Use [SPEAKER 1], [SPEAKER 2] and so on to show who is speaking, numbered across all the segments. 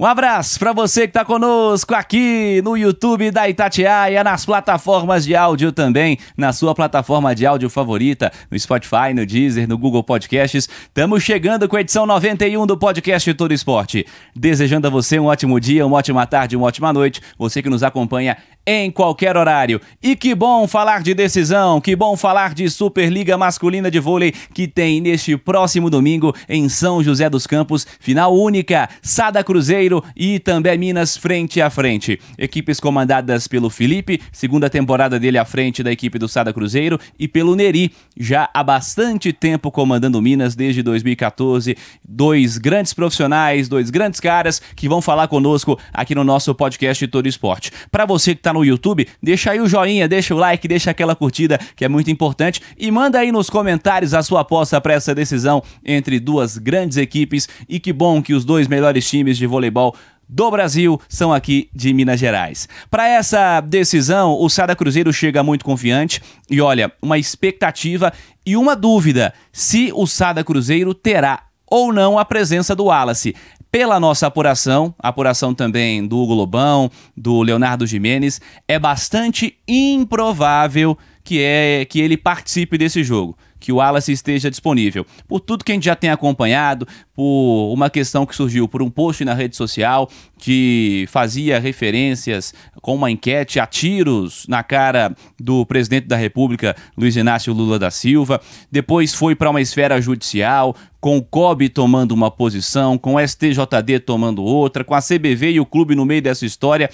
[SPEAKER 1] Um abraço para você que está conosco aqui no YouTube da Itatiaia, nas plataformas de áudio também, na sua plataforma de áudio favorita, no Spotify, no Deezer, no Google Podcasts. Estamos chegando com a edição 91 do podcast Todo Esporte. Desejando a você um ótimo dia, uma ótima tarde, uma ótima noite. Você que nos acompanha em qualquer horário. E que bom falar de decisão, que bom falar de Superliga Masculina de Vôlei que tem neste próximo domingo em São José dos Campos, final única, Sada Cruzeiro e também Minas frente a frente. Equipes comandadas pelo Felipe, segunda temporada dele à frente da equipe do Sada Cruzeiro e pelo Neri, já há bastante tempo comandando Minas desde 2014. Dois grandes profissionais, dois grandes caras que vão falar conosco aqui no nosso podcast Todo Esporte. Para você que está no YouTube, deixa aí o joinha, deixa o like, deixa aquela curtida que é muito importante. E manda aí nos comentários a sua aposta para essa decisão entre duas grandes equipes. E que bom que os dois melhores times de voleibol do Brasil são aqui de Minas Gerais. Para essa decisão, o Sada Cruzeiro chega muito confiante. E olha, uma expectativa e uma dúvida se o Sada Cruzeiro terá ou não a presença do Wallace pela nossa apuração, apuração também do Hugo Lobão, do Leonardo Jimenez, é bastante improvável que, é, que ele participe desse jogo que o Wallace esteja disponível. Por tudo que a gente já tem acompanhado, por uma questão que surgiu por um post na rede social que fazia referências com uma enquete a tiros na cara do presidente da República, Luiz Inácio Lula da Silva. Depois foi para uma esfera judicial, com o COB tomando uma posição, com o STJD tomando outra, com a CBV e o clube no meio dessa história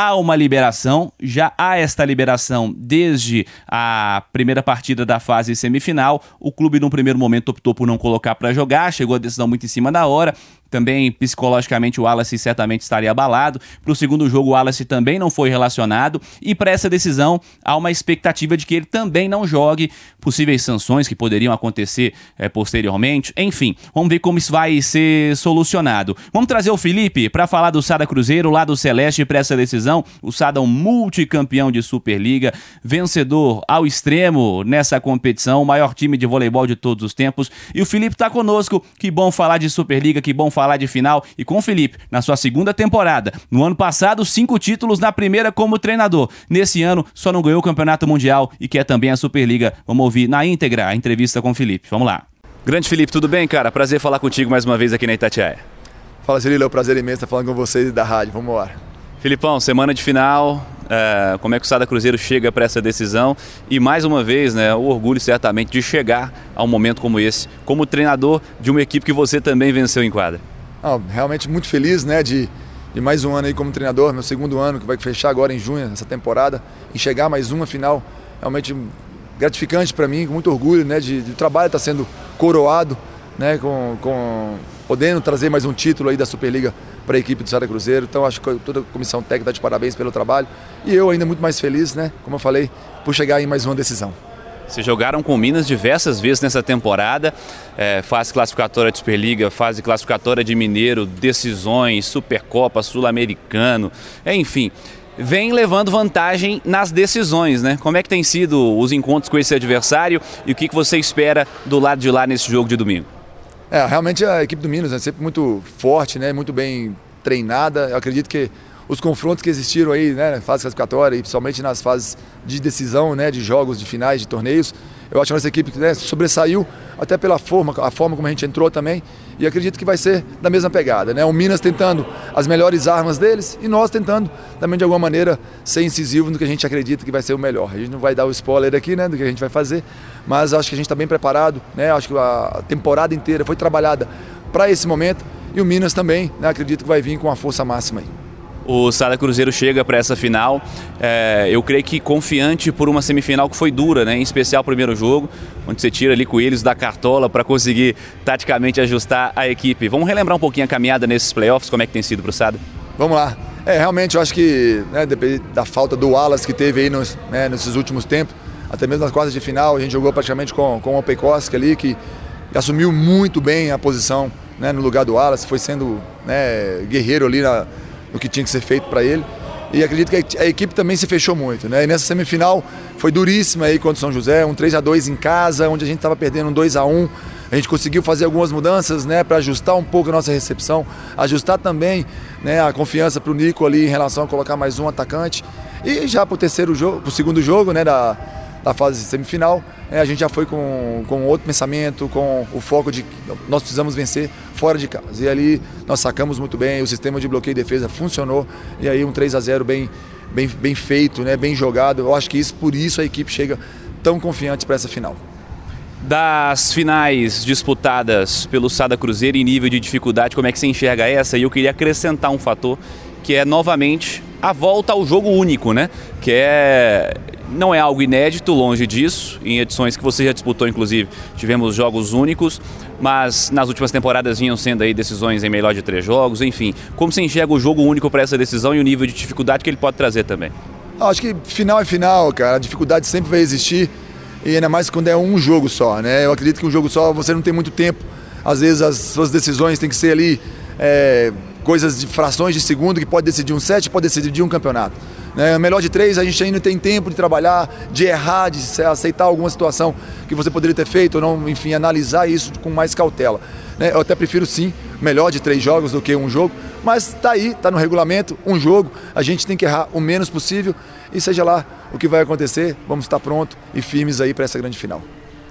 [SPEAKER 1] há uma liberação, já há esta liberação desde a primeira partida da fase semifinal. O clube, no primeiro momento, optou por não colocar para jogar, chegou a decisão muito em cima da hora. Também psicologicamente o Wallace certamente estaria abalado. Para o segundo jogo, o Wallace também não foi relacionado. E para essa decisão, há uma expectativa de que ele também não jogue. Possíveis sanções que poderiam acontecer é, posteriormente. Enfim, vamos ver como isso vai ser solucionado. Vamos trazer o Felipe para falar do Sada Cruzeiro, lá do Celeste, para essa decisão. O Sada é um multicampeão de Superliga, vencedor ao extremo nessa competição, o maior time de voleibol de todos os tempos. E o Felipe está conosco. Que bom falar de Superliga, que bom falar falar de final e com o Felipe na sua segunda temporada. No ano passado, cinco títulos na primeira como treinador. Nesse ano, só não ganhou o Campeonato Mundial e quer também a Superliga. Vamos ouvir na íntegra a entrevista com o Felipe. Vamos lá. Grande Felipe, tudo bem, cara? Prazer falar contigo mais uma vez aqui na Itatiaia.
[SPEAKER 2] Fala, Cirilo, é um prazer imenso estar falando com vocês da rádio. Vamos embora.
[SPEAKER 1] Filipão, semana de final, é, como é que o Sada Cruzeiro chega para essa decisão e mais uma vez, né, o orgulho certamente de chegar a um momento como esse, como treinador de uma equipe que você também venceu em quadra.
[SPEAKER 2] Não, realmente muito feliz, né, de, de mais um ano aí como treinador, meu segundo ano que vai fechar agora em junho essa temporada e chegar mais uma final, realmente gratificante para mim, com muito orgulho, né, de, de trabalho estar tá sendo coroado, né, com, com podendo trazer mais um título aí da Superliga para a equipe do Sada Cruzeiro. Então acho que toda a comissão técnica está de parabéns pelo trabalho e eu ainda muito mais feliz, né, como eu falei, por chegar em mais uma decisão.
[SPEAKER 1] Vocês jogaram com Minas diversas vezes nessa temporada, é, fase classificatória de Superliga, fase classificatória de Mineiro, decisões, Supercopa, Sul-Americano, enfim vem levando vantagem nas decisões, né? Como é que tem sido os encontros com esse adversário e o que, que você espera do lado de lá nesse jogo de domingo?
[SPEAKER 2] É, realmente a equipe do Minas é sempre muito forte, né? Muito bem treinada. Eu acredito que os confrontos que existiram aí, né, na fase classificatória e principalmente nas fases de decisão, né, de jogos, de finais, de torneios. Eu acho que a nossa equipe né, sobressaiu até pela forma, a forma como a gente entrou também. E acredito que vai ser da mesma pegada, né? O Minas tentando as melhores armas deles e nós tentando também de alguma maneira ser incisivo no que a gente acredita que vai ser o melhor. A gente não vai dar o spoiler aqui, né, do que a gente vai fazer, mas acho que a gente está bem preparado, né? Acho que a temporada inteira foi trabalhada para esse momento e o Minas também, né, acredito que vai vir com a força máxima aí
[SPEAKER 1] o Sada Cruzeiro chega para essa final. É, eu creio que confiante por uma semifinal que foi dura, né? em especial o primeiro jogo, onde você tira ali coelhos da cartola para conseguir taticamente ajustar a equipe. Vamos relembrar um pouquinho a caminhada nesses playoffs, como é que tem sido para o Sada?
[SPEAKER 2] Vamos lá. É, realmente eu acho que, né, da falta do Wallace que teve aí nos, né, nesses últimos tempos, até mesmo nas quartas de final, a gente jogou praticamente com, com o Peikoski ali, que assumiu muito bem a posição né, no lugar do Wallace, foi sendo né, guerreiro ali na, no que tinha que ser feito para ele. E acredito que a equipe também se fechou muito, né? E nessa semifinal foi duríssima aí contra o São José, um 3 a 2 em casa, onde a gente estava perdendo um 2 a 1 a gente conseguiu fazer algumas mudanças né, para ajustar um pouco a nossa recepção, ajustar também né, a confiança para o Nico ali em relação a colocar mais um atacante. E já para o terceiro jogo, o segundo jogo né, da, da fase semifinal, é, a gente já foi com, com outro pensamento, com o foco de que nós precisamos vencer fora de casa. E ali nós sacamos muito bem, o sistema de bloqueio e defesa funcionou, e aí um 3 a 0 bem, bem, bem feito, né, bem jogado. Eu acho que isso, por isso a equipe chega tão confiante para essa final.
[SPEAKER 1] Das finais disputadas pelo Sada Cruzeiro em nível de dificuldade, como é que você enxerga essa? E eu queria acrescentar um fator que é novamente a volta ao jogo único, né? Que é não é algo inédito, longe disso. Em edições que você já disputou, inclusive, tivemos jogos únicos, mas nas últimas temporadas vinham sendo aí decisões em melhor de três jogos, enfim. Como você enxerga o jogo único para essa decisão e o nível de dificuldade que ele pode trazer também?
[SPEAKER 2] Acho que final é final, cara. A dificuldade sempre vai existir e ainda mais quando é um jogo só, né? Eu acredito que um jogo só você não tem muito tempo. Às vezes as suas decisões têm que ser ali é, coisas de frações de segundo que pode decidir um set, pode decidir um campeonato. Né? Melhor de três, a gente ainda tem tempo de trabalhar, de errar, de aceitar alguma situação que você poderia ter feito ou não, enfim, analisar isso com mais cautela. Né? Eu até prefiro sim melhor de três jogos do que um jogo, mas está aí, está no regulamento, um jogo, a gente tem que errar o menos possível e seja lá o que vai acontecer, vamos estar prontos e firmes aí para essa grande final.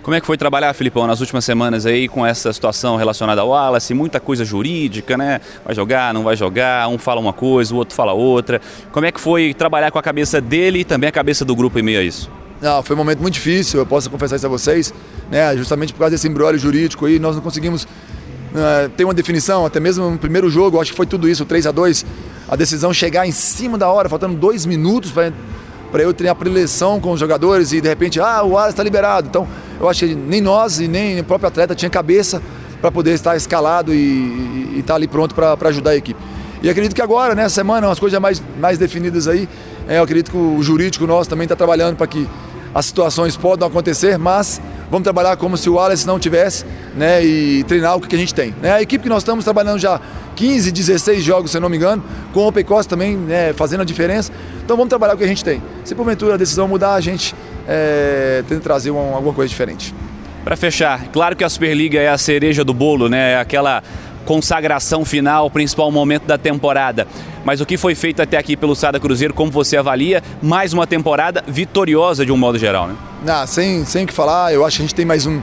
[SPEAKER 1] Como é que foi trabalhar, Filipão, nas últimas semanas aí com essa situação relacionada ao Wallace? Muita coisa jurídica, né? Vai jogar, não vai jogar, um fala uma coisa, o outro fala outra. Como é que foi trabalhar com a cabeça dele e também a cabeça do grupo em meio a isso?
[SPEAKER 2] Não, foi um momento muito difícil, eu posso confessar isso a vocês, né? Justamente por causa desse embrólio jurídico aí, nós não conseguimos uh, ter uma definição, até mesmo no primeiro jogo, acho que foi tudo isso, 3 a 2 a decisão chegar em cima da hora, faltando dois minutos para eu ter a preleção com os jogadores e de repente, ah, o Aras está liberado. Então, eu acho que nem nós e nem o próprio atleta tinha cabeça para poder estar escalado e estar tá ali pronto para ajudar a equipe. E acredito que agora, nessa semana, as coisas mais, mais definidas aí, é, eu acredito que o jurídico nosso também está trabalhando para que as situações podem acontecer, mas vamos trabalhar como se o Wallace não tivesse, né, e treinar o que a gente tem. Né? A equipe que nós estamos trabalhando já 15, 16 jogos, se não me engano, com o Pecos também né, fazendo a diferença. Então vamos trabalhar o que a gente tem. Se porventura a decisão mudar, a gente é, tenta trazer uma, alguma coisa diferente.
[SPEAKER 1] Para fechar, claro que a Superliga é a cereja do bolo, né? É aquela consagração final, o principal momento da temporada. Mas o que foi feito até aqui pelo Sada Cruzeiro, como você avalia? Mais uma temporada vitoriosa de um modo geral, né?
[SPEAKER 2] Não, sem, sem o que falar, eu acho que a gente tem mais um,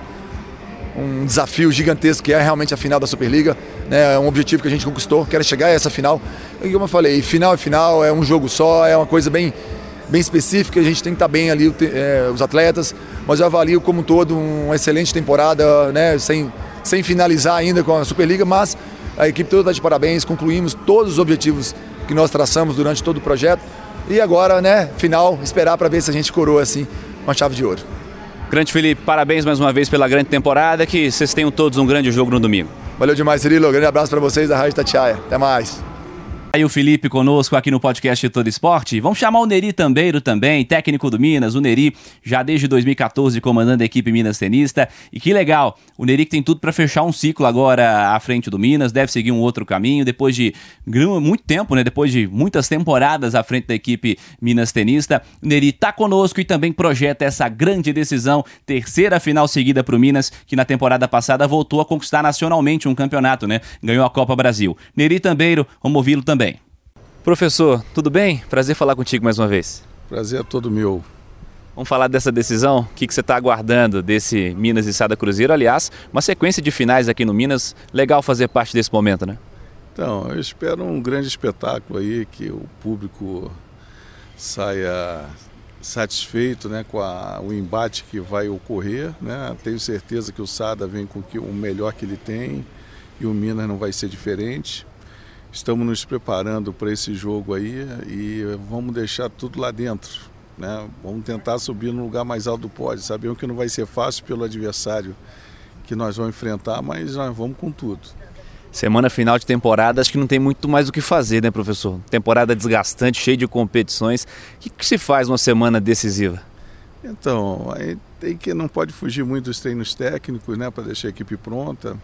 [SPEAKER 2] um desafio gigantesco que é realmente a final da Superliga. Né? É um objetivo que a gente conquistou, quer chegar a essa final. E como eu falei, final é final, é um jogo só, é uma coisa bem, bem específica, a gente tem que estar bem ali, é, os atletas, mas eu avalio como um todo uma excelente temporada, né? sem, sem finalizar ainda com a Superliga, mas a equipe toda está de parabéns, concluímos todos os objetivos que nós traçamos durante todo o projeto. E agora, né, final, esperar para ver se a gente coroa assim uma chave de ouro.
[SPEAKER 1] Grande Felipe, parabéns mais uma vez pela grande temporada, que vocês tenham todos um grande jogo no domingo.
[SPEAKER 2] Valeu demais, Cirilo. Grande abraço para vocês da Rádio Tatiaia. Até mais
[SPEAKER 1] aí o Felipe conosco aqui no podcast Todo Esporte. Vamos chamar o Neri Tambeiro também, técnico do Minas. O Neri já desde 2014 comandando a equipe Minas Tenista. E que legal, o Neri que tem tudo para fechar um ciclo agora à frente do Minas, deve seguir um outro caminho depois de muito tempo, né? Depois de muitas temporadas à frente da equipe Minas Tenista. O Neri tá conosco e também projeta essa grande decisão, terceira final seguida para o Minas, que na temporada passada voltou a conquistar nacionalmente um campeonato, né? Ganhou a Copa Brasil. Neri Tambeiro, vamos ouvi-lo também. Professor, tudo bem? Prazer falar contigo mais uma vez.
[SPEAKER 3] Prazer é todo meu.
[SPEAKER 1] Vamos falar dessa decisão? O que, que você está aguardando desse Minas e Sada Cruzeiro? Aliás, uma sequência de finais aqui no Minas. Legal fazer parte desse momento, né?
[SPEAKER 3] Então, eu espero um grande espetáculo aí, que o público saia satisfeito né, com a, o embate que vai ocorrer. Né? Tenho certeza que o Sada vem com o melhor que ele tem e o Minas não vai ser diferente. Estamos nos preparando para esse jogo aí e vamos deixar tudo lá dentro. Né? Vamos tentar subir no lugar mais alto do pódio. Sabemos que não vai ser fácil pelo adversário que nós vamos enfrentar, mas nós vamos com tudo.
[SPEAKER 1] Semana final de temporada, acho que não tem muito mais o que fazer, né, professor? Temporada desgastante, cheia de competições. O que, que se faz numa semana decisiva?
[SPEAKER 3] Então, aí tem que não pode fugir muito dos treinos técnicos, né, para deixar a equipe pronta.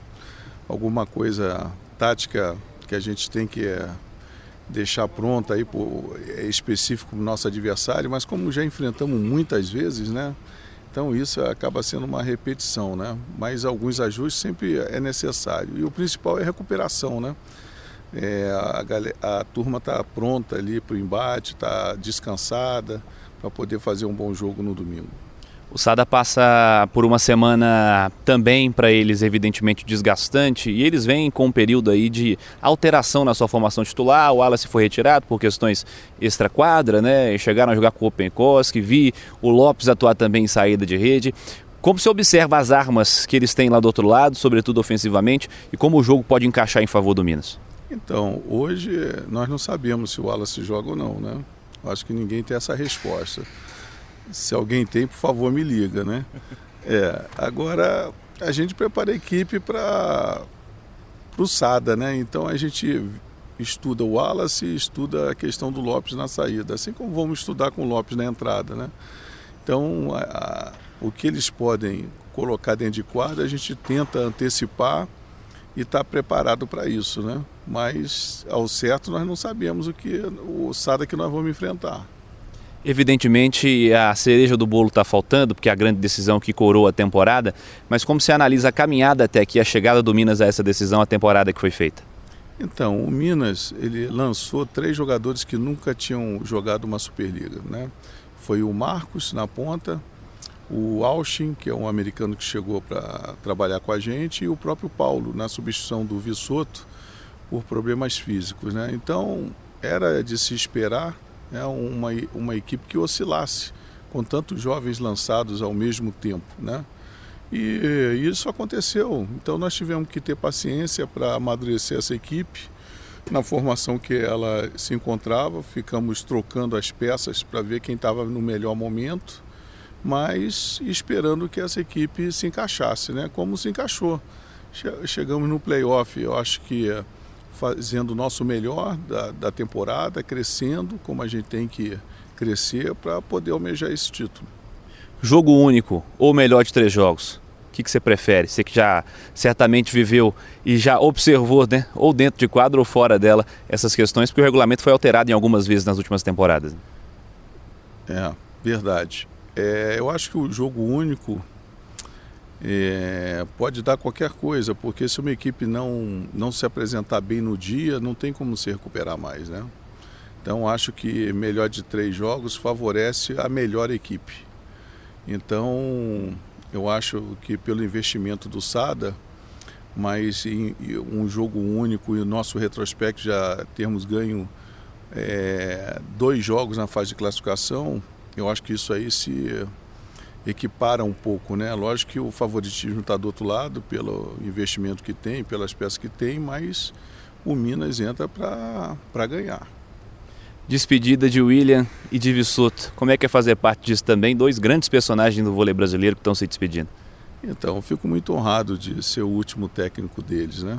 [SPEAKER 3] Alguma coisa tática que a gente tem que é, deixar pronta aí por, é específico para o nosso adversário, mas como já enfrentamos muitas vezes, né? Então isso acaba sendo uma repetição, né? Mas alguns ajustes sempre é necessário. E o principal é recuperação, né? É, a, a, turma está pronta ali para o embate, está descansada para poder fazer um bom jogo no domingo.
[SPEAKER 1] O Sada passa por uma semana também para eles evidentemente desgastante e eles vêm com um período aí de alteração na sua formação titular. O Wallace foi retirado por questões extra-quadra, né? Chegaram a jogar com o Openkoski, vi o Lopes atuar também em saída de rede. Como se observa as armas que eles têm lá do outro lado, sobretudo ofensivamente, e como o jogo pode encaixar em favor do Minas?
[SPEAKER 3] Então, hoje nós não sabemos se o Wallace joga ou não, né? Acho que ninguém tem essa resposta. Se alguém tem, por favor, me liga, né? É, agora a gente prepara a equipe para o SADA, né? Então a gente estuda o Wallace e estuda a questão do Lopes na saída, assim como vamos estudar com o Lopes na entrada, né? Então a, a, o que eles podem colocar dentro de quadra, a gente tenta antecipar e está preparado para isso, né? Mas ao certo nós não sabemos o que o SADA que nós vamos enfrentar.
[SPEAKER 1] Evidentemente, a cereja do bolo está faltando, porque é a grande decisão que coroa a temporada, mas como se analisa a caminhada até aqui, a chegada do Minas a essa decisão, a temporada que foi feita?
[SPEAKER 3] Então, o Minas, ele lançou três jogadores que nunca tinham jogado uma Superliga, né? Foi o Marcos na ponta, o Austin, que é um americano que chegou para trabalhar com a gente, e o próprio Paulo, na substituição do Vissoto, por problemas físicos, né? Então, era de se esperar né, uma, uma equipe que oscilasse com tantos jovens lançados ao mesmo tempo. Né? E, isso aconteceu. Então nós tivemos que ter paciência para amadurecer essa equipe na formação que ela se encontrava. Ficamos trocando as peças para ver quem estava no melhor momento, mas esperando que essa equipe se encaixasse, né? como se encaixou. Chegamos no playoff, eu acho que fazendo o nosso melhor da, da temporada, crescendo como a gente tem que crescer para poder almejar esse título.
[SPEAKER 1] Jogo único ou melhor de três jogos? O que, que, você prefere? Você que já certamente viveu e já observou, né, ou dentro de quadro ou fora dela, essas questões, porque o regulamento foi alterado em algumas vezes nas últimas temporadas.
[SPEAKER 3] É, verdade. É, eu acho que o jogo único é, pode dar qualquer coisa, porque se uma equipe não, não se apresentar bem no dia, não tem como se recuperar mais, né? Então acho que melhor de três jogos favorece a melhor equipe. Então eu acho que pelo investimento do Sada, mas em, um jogo único e o nosso retrospecto já termos ganho é, dois jogos na fase de classificação, eu acho que isso aí se equipara um pouco, né? Lógico que o favoritismo está do outro lado pelo investimento que tem, pelas peças que tem, mas o Minas entra para ganhar.
[SPEAKER 1] Despedida de William e de Vissoto. Como é que é fazer parte disso também? Dois grandes personagens do vôlei brasileiro que estão se despedindo.
[SPEAKER 3] Então, eu fico muito honrado de ser o último técnico deles, né?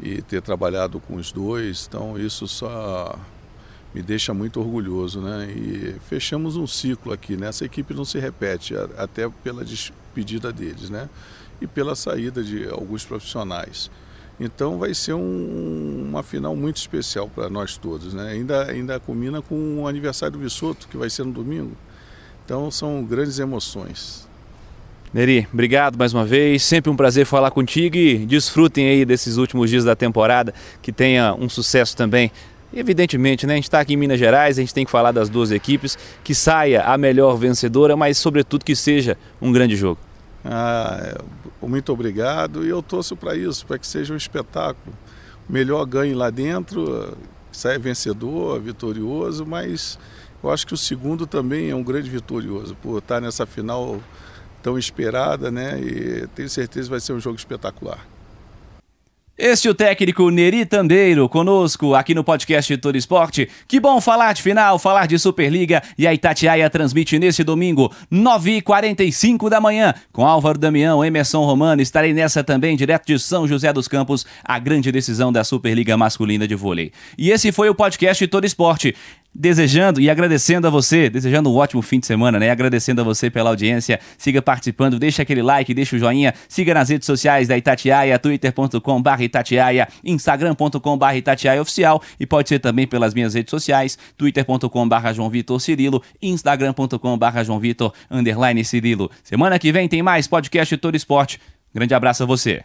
[SPEAKER 3] E ter trabalhado com os dois. Então, isso só me deixa muito orgulhoso, né? E fechamos um ciclo aqui, né? Essa equipe não se repete, até pela despedida deles, né? E pela saída de alguns profissionais. Então vai ser um, uma final muito especial para nós todos, né? Ainda, ainda combina com o aniversário do Vissoto, que vai ser no domingo. Então são grandes emoções.
[SPEAKER 1] Neri, obrigado mais uma vez. Sempre um prazer falar contigo e desfrutem aí desses últimos dias da temporada. Que tenha um sucesso também Evidentemente, né, a gente está aqui em Minas Gerais, a gente tem que falar das duas equipes, que saia a melhor vencedora, mas sobretudo que seja um grande jogo.
[SPEAKER 3] Ah, muito obrigado e eu torço para isso, para que seja um espetáculo. O melhor ganhe lá dentro, saia vencedor, vitorioso, mas eu acho que o segundo também é um grande vitorioso, por estar nessa final tão esperada, né? E tenho certeza que vai ser um jogo espetacular.
[SPEAKER 1] Este é o técnico Neri Tandeiro conosco aqui no podcast Todo Esporte. Que bom falar de final, falar de Superliga e a Itatiaia transmite nesse domingo, 9h45 da manhã, com Álvaro Damião, Emerson Romano. Estarei nessa também, direto de São José dos Campos, a grande decisão da Superliga Masculina de Vôlei. E esse foi o podcast Todo Esporte desejando e agradecendo a você, desejando um ótimo fim de semana, né? Agradecendo a você pela audiência. Siga participando, deixa aquele like, deixa o joinha, siga nas redes sociais da Itatiaia, twitter.com.br Itatiaia, instagram.com.br Itatiaia Oficial e pode ser também pelas minhas redes sociais, twitter.com.br João Vitor Cirilo, instagram.com.br João Vitor underline Cirilo. Semana que vem tem mais podcast Todo Esporte. Grande abraço a você.